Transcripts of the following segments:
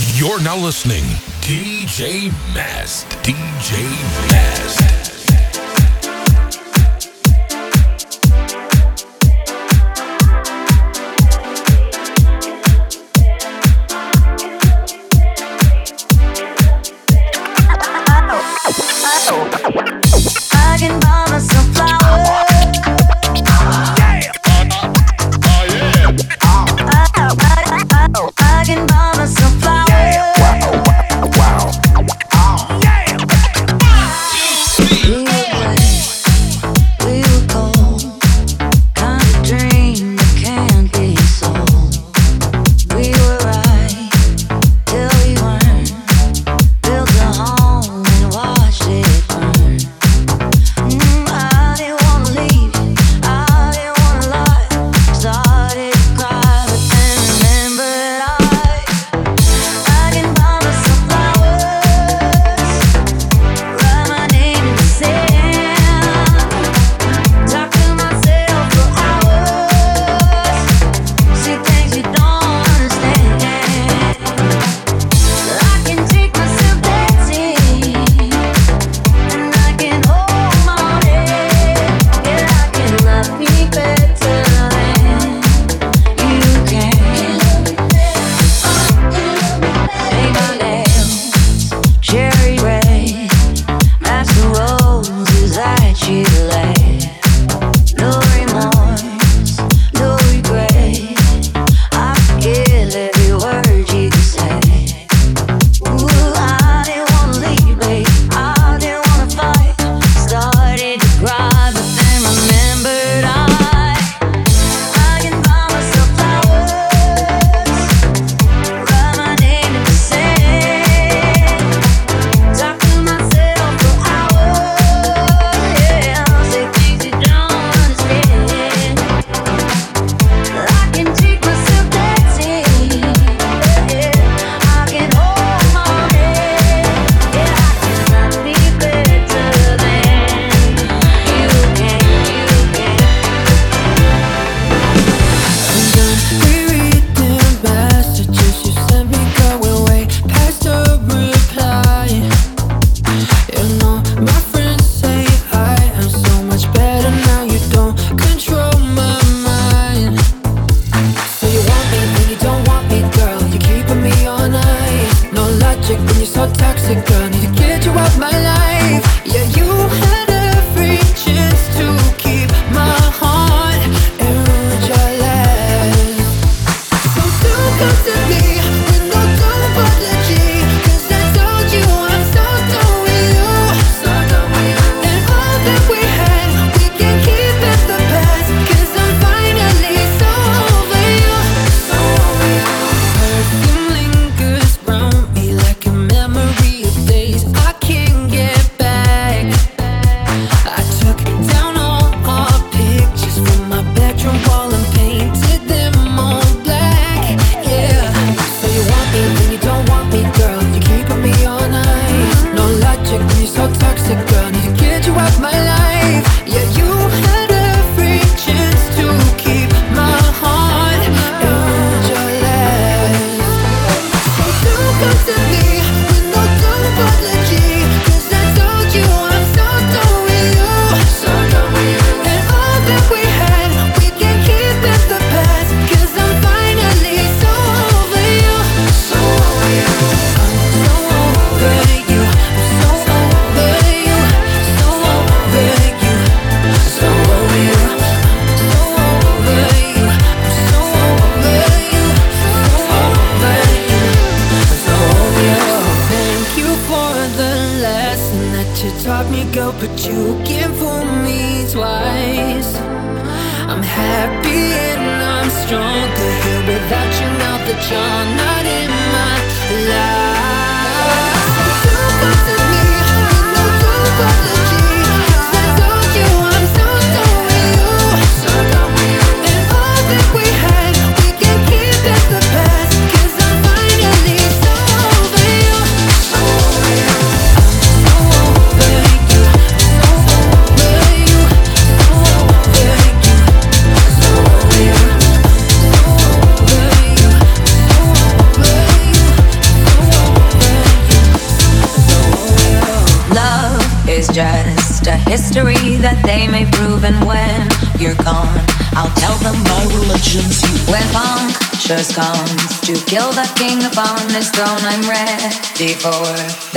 You're now listening DJ Mast. DJ Mast.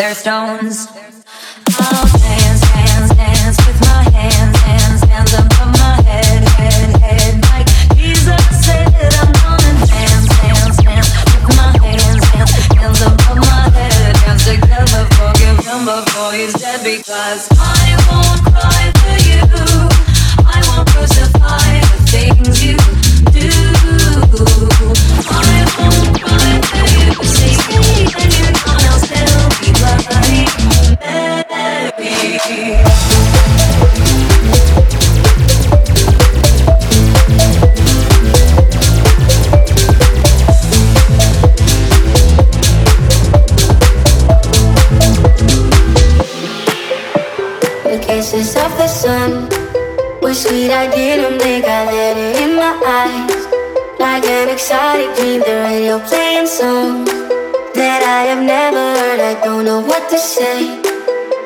their stones. leave the radio playing song that I have never heard. I don't know what to say.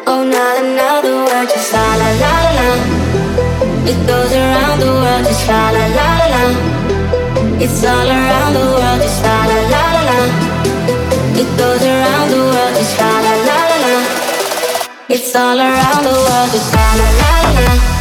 Oh, not another word, just la la la la la. It goes around the world, just la la la la la. It's all around the world, just la la la la la. It goes around the world, just la la la la la. It's all around the world, just la la la la.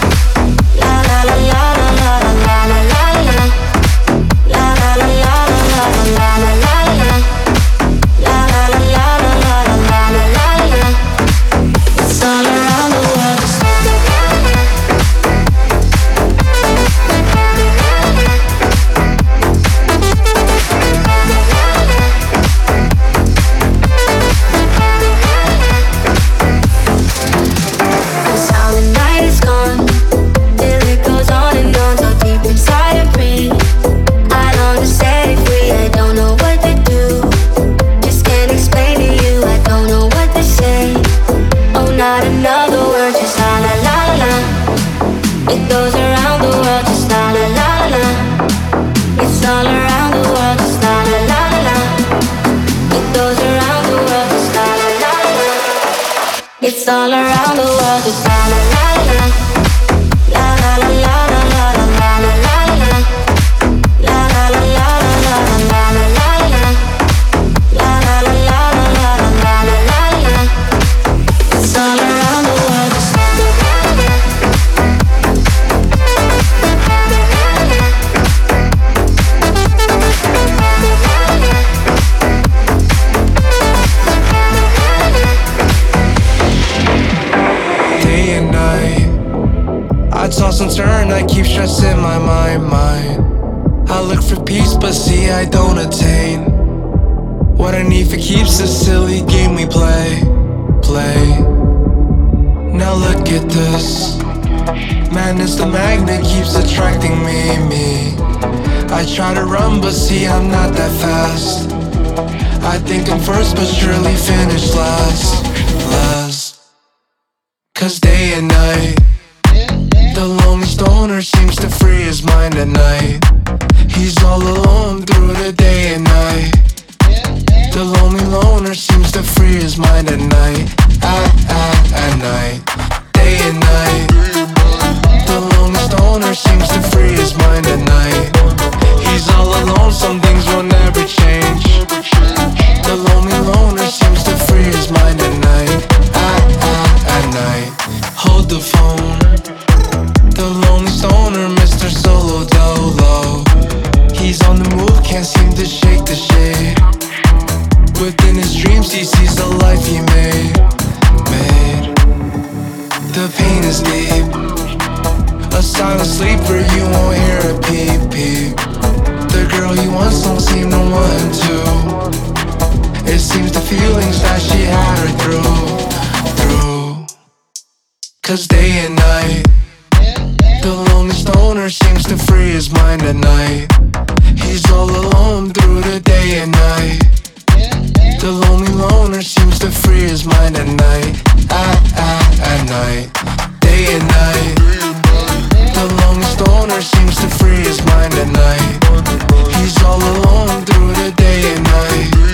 all around the world. It's all around the world. Try to run, but see, I'm not that fast. I think I'm first, but surely finish last. Last. feelings that she had her through, through. Cause day and night, the lonely stoner seems to free his mind at night. He's all alone through the day and night. The lonely loner seems to free his mind at night. At, at, at night, day and night. The lonely stoner seems to free his mind at night. He's all alone through the day and night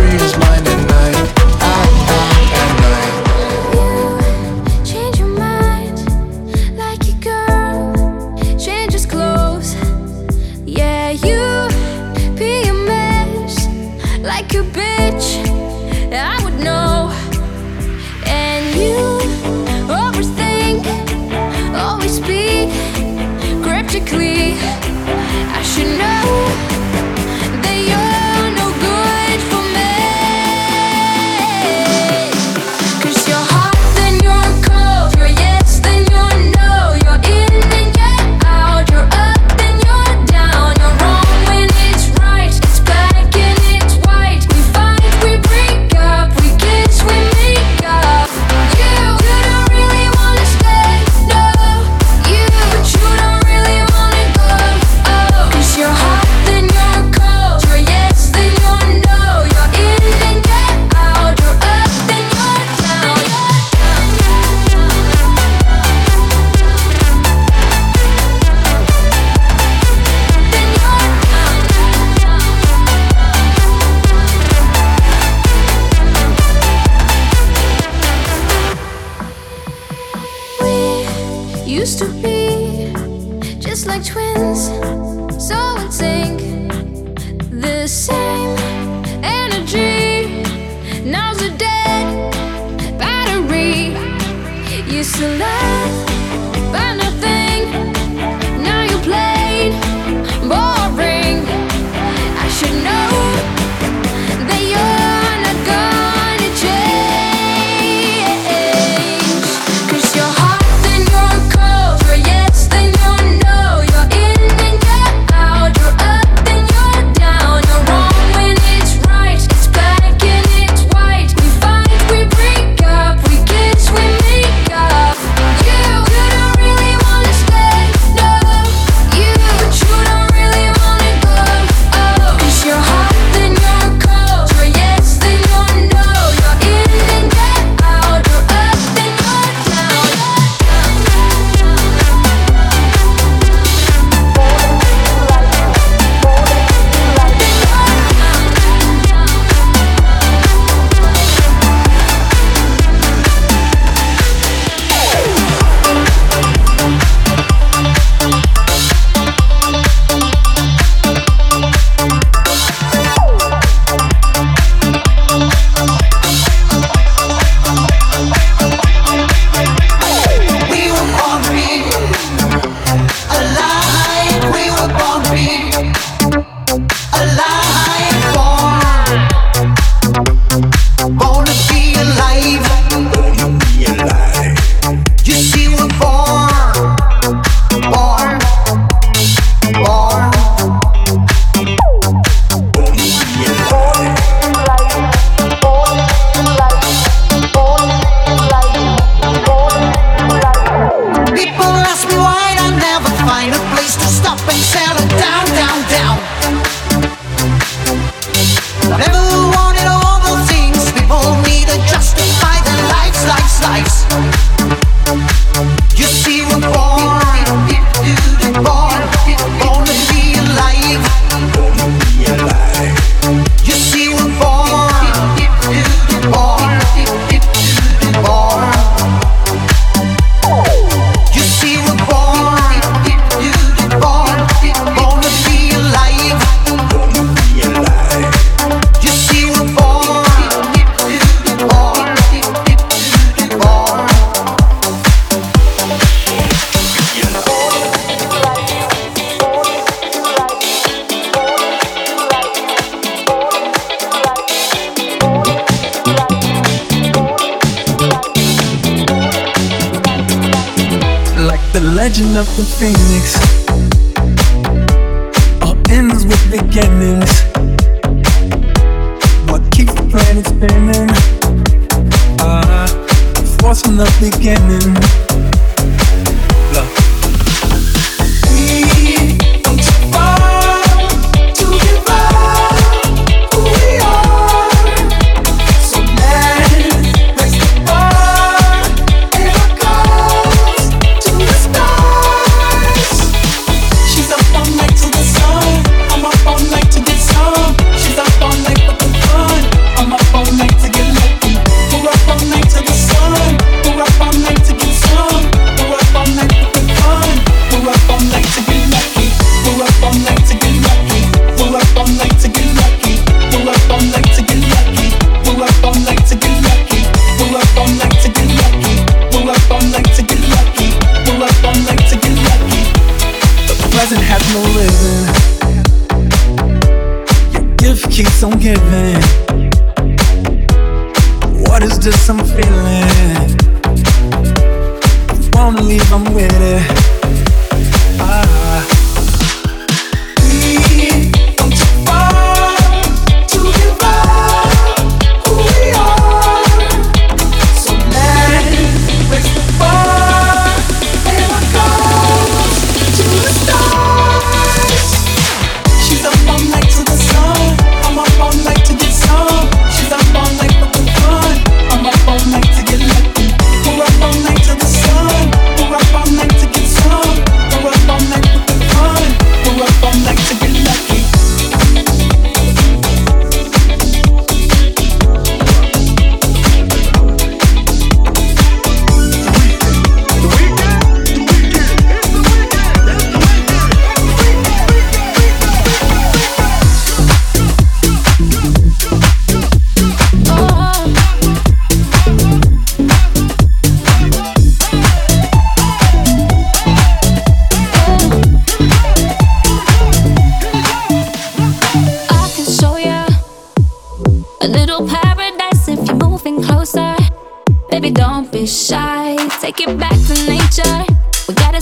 Take it back to nature. We got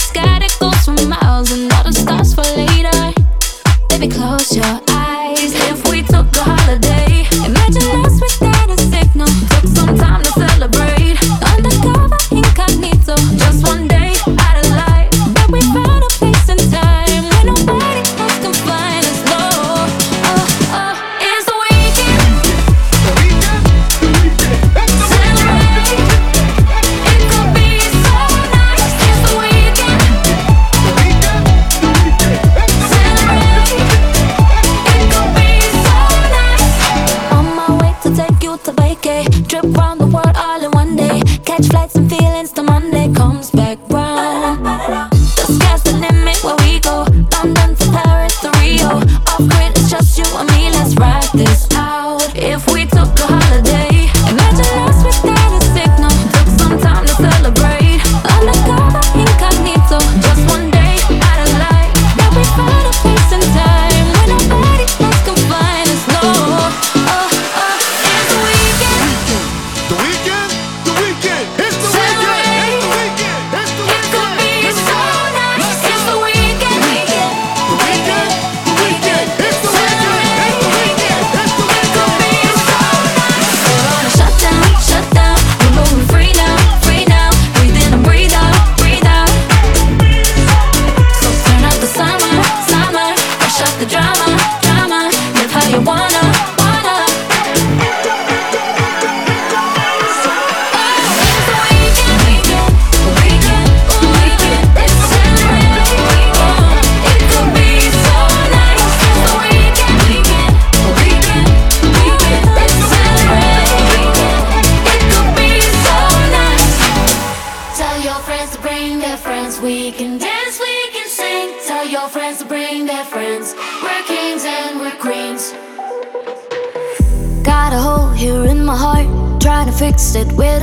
it where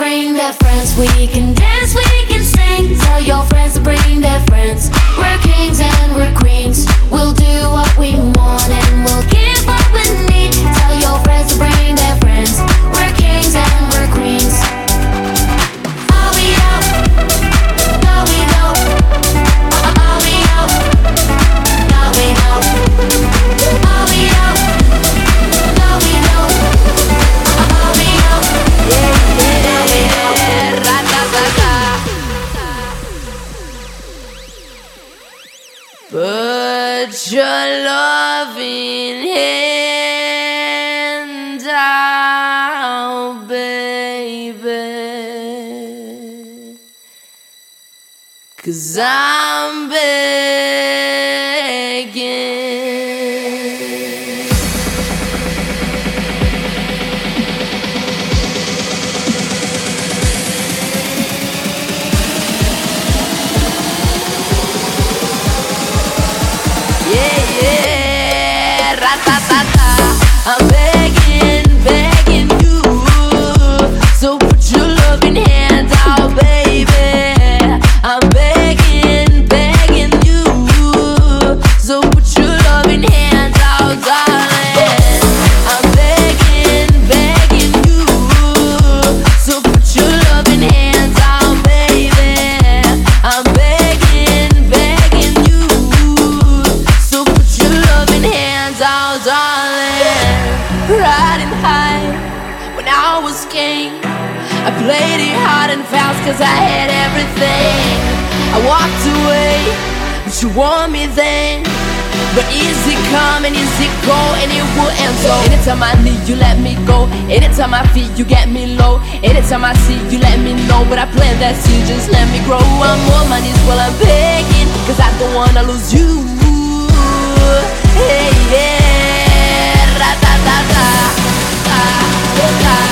bring their friends. We can dance, we can sing. Tell your friends to bring their feeling out, baby. Cause I'm baby. Oh, darling. Riding high when I was king. I played it hard and fast cause I had everything. I walked away, but you want me then. But easy come and easy go, and it will end. So anytime I need you, let me go. Anytime I feel you get me low. Anytime I see you, let me know. But I plan that you just let me grow. I'm on my knees while I'm begging, cause I don't wanna lose you. baby. Ra, ta, ta, ta, ta, ta.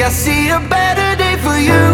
I see a better day for you.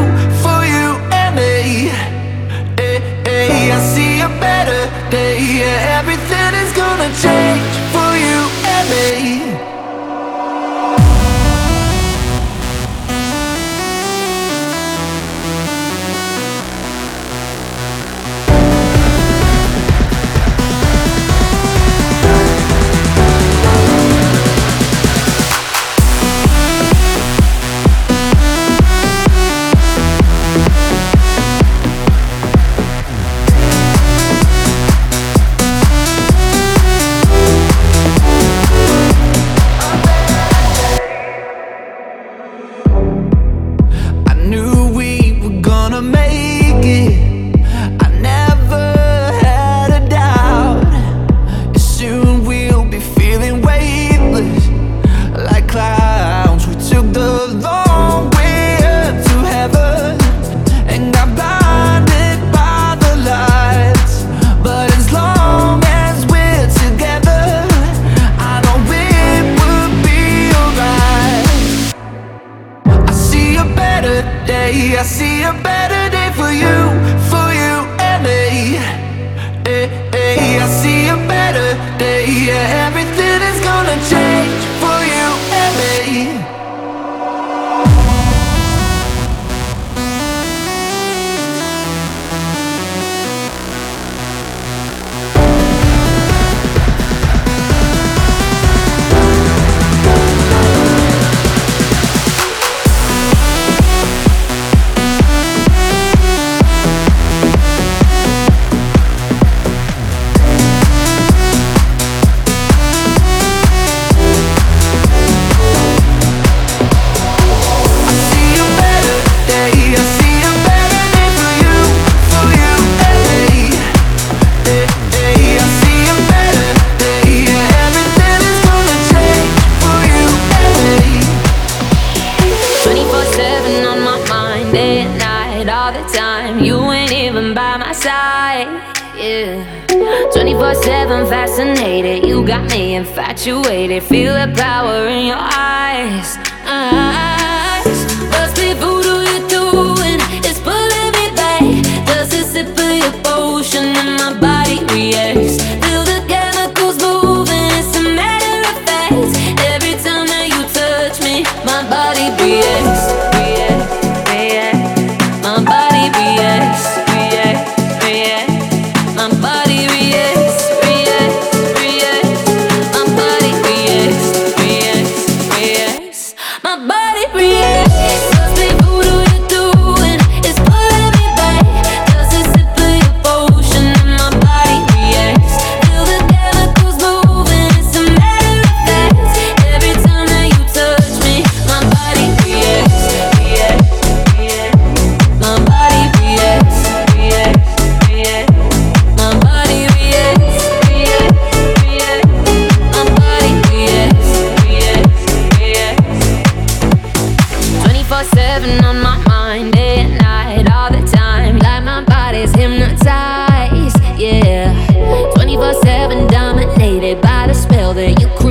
That you created.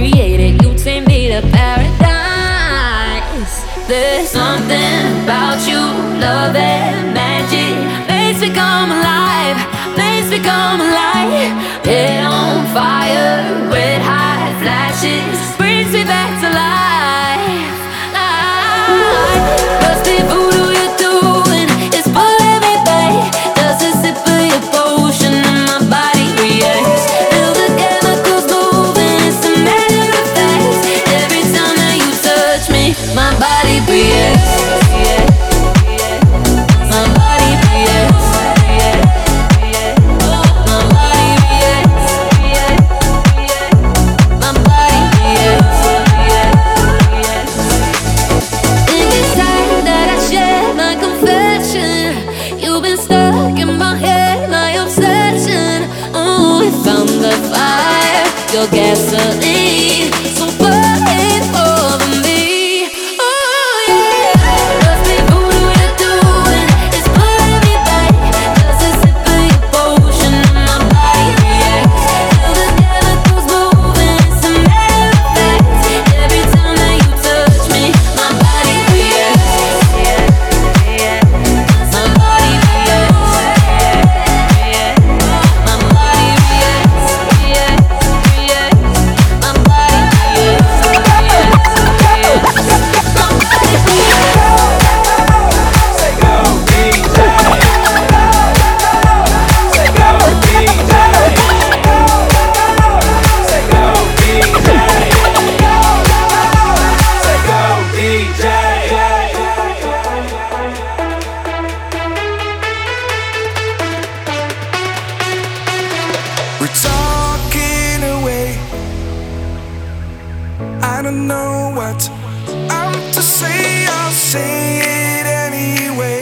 I'm to say, I'll say it anyway.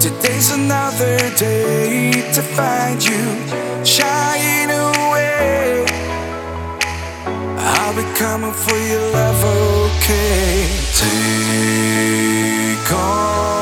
Today's another day to find you shying away. I'll be coming for your love, okay? Take on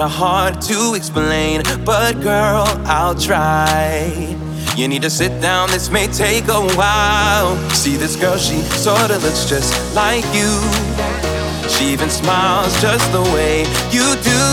Kinda hard to explain, but girl, I'll try. You need to sit down, this may take a while. See this girl, she sorta looks just like you. She even smiles just the way you do.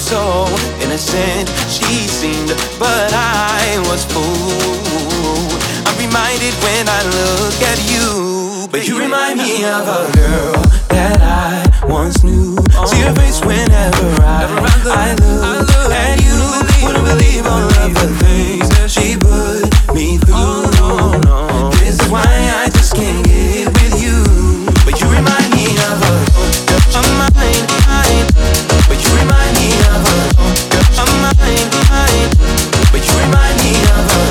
So innocent she seemed, but I was fooled. I'm reminded when I look at you, but you remind me of a girl that I once knew. See her face whenever I, I look at you. Wouldn't believe all of the things she put me through. No, no. This is why I just can't get with you. But you remind me of a of mine, mine. But you remind me of a of mine, mine. But you remind me of a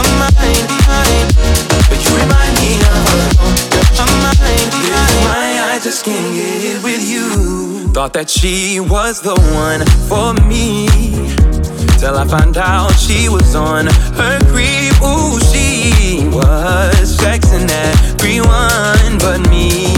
of mine, mine. But you remind me of a of mine. This is why I just can't get. Thought that she was the one for me. Till I found out she was on her creep. Ooh, she was texting everyone but me.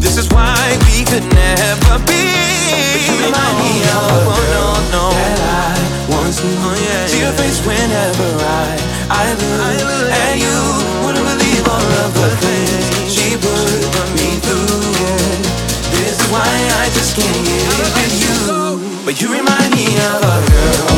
This is why we could never be. But you remind me of no, no. that I once knew. See your face whenever I I look at you. Wouldn't believe all of the things she put why I just can't get with you. But you remind me of a girl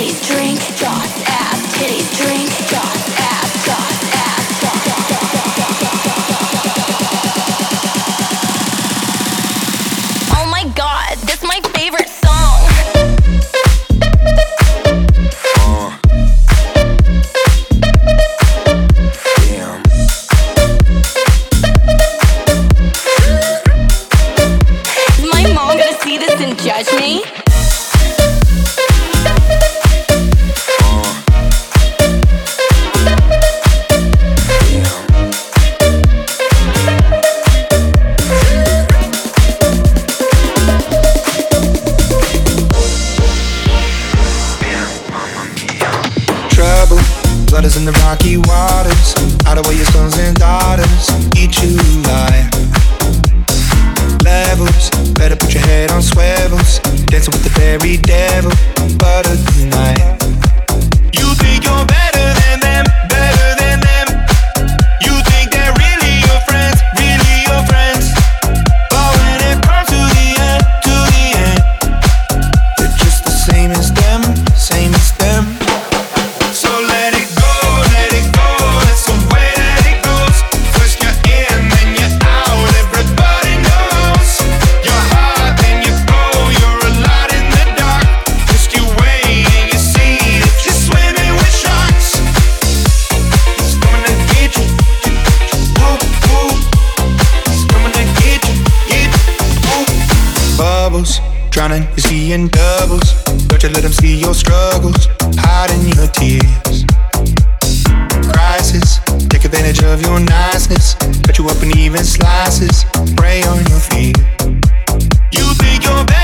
Please drink. open even slices, prey on your feet. You think you're better.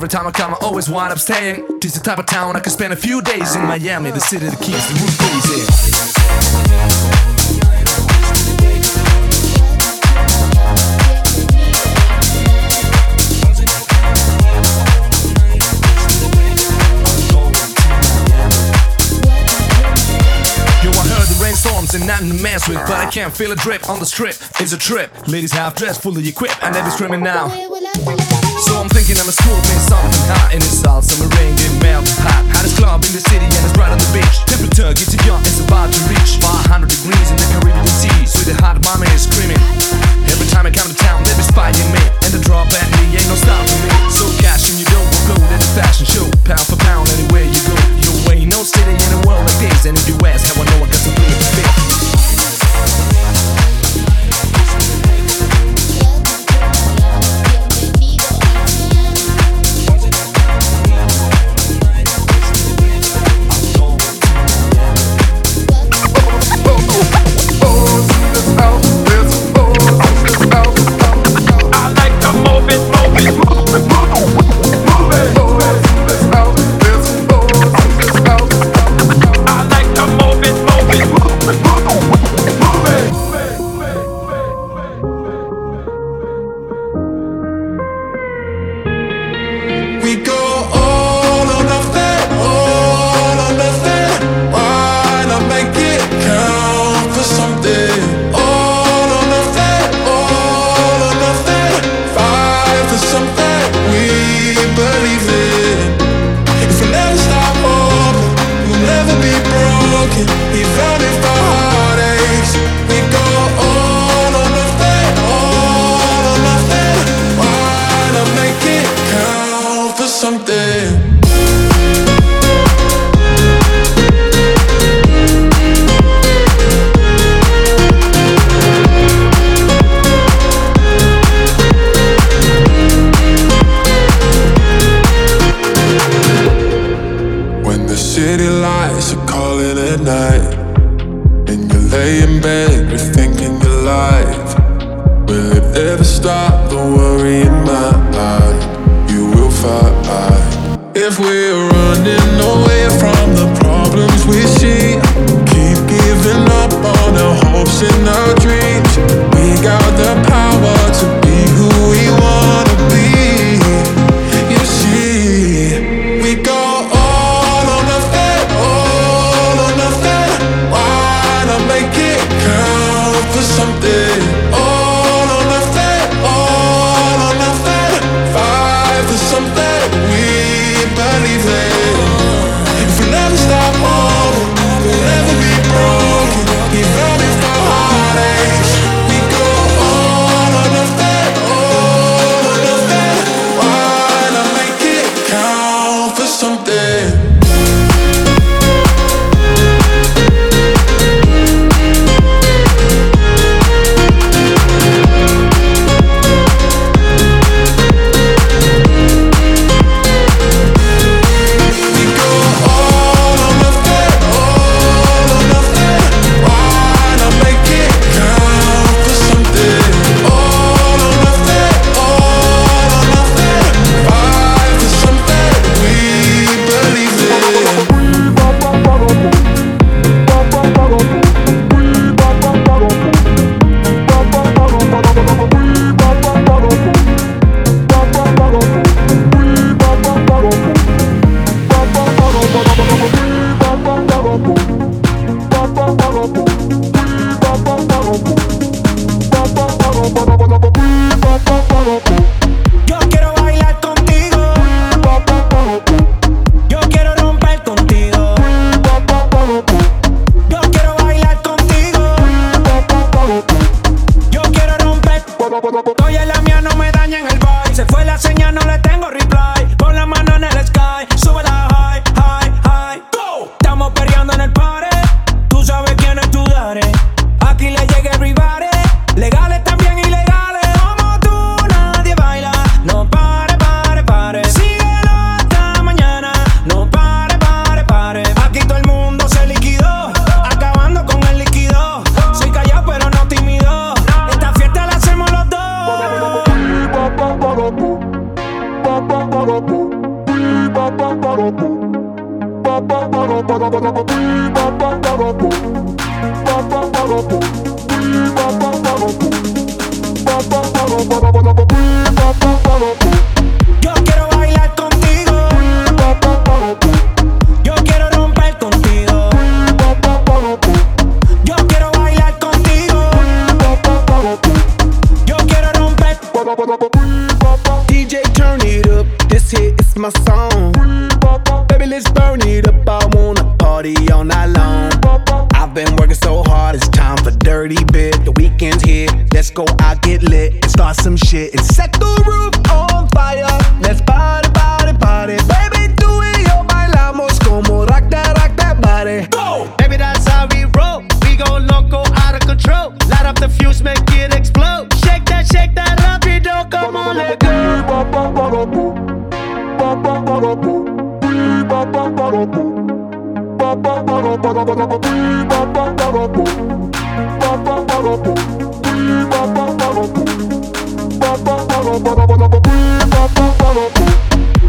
every time I come, I always wind up staying. This the type of town I could spend a few days in Miami, the city that keeps the roof crazy. storms and nothing to mess with. But I can't feel a drip on the strip. It's a trip. Ladies half dressed, fully equipped, and they be screaming now. I'm thinking I'm a scorpion, something hot in the salt, summer rain meringue melt hot. Hottest club in the city and it's right on the beach. Temperature gets young, it's about to reach 500 degrees in the Caribbean Sea. So the hot mama is screaming. Every time I come to town, they be spying me and the drop at me. Ain't no stopping me. So cash in your dough, go to the fashion show, pound for pound anywhere you go. You ain't no city in the world like this, and if you ask how I know I got some big fit.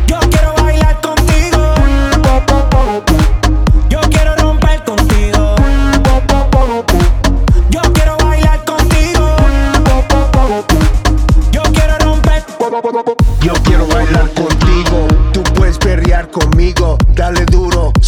Yo quiero bailar contigo.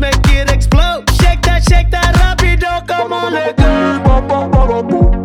make it explode. Shake that, shake that rapido, come on, let go.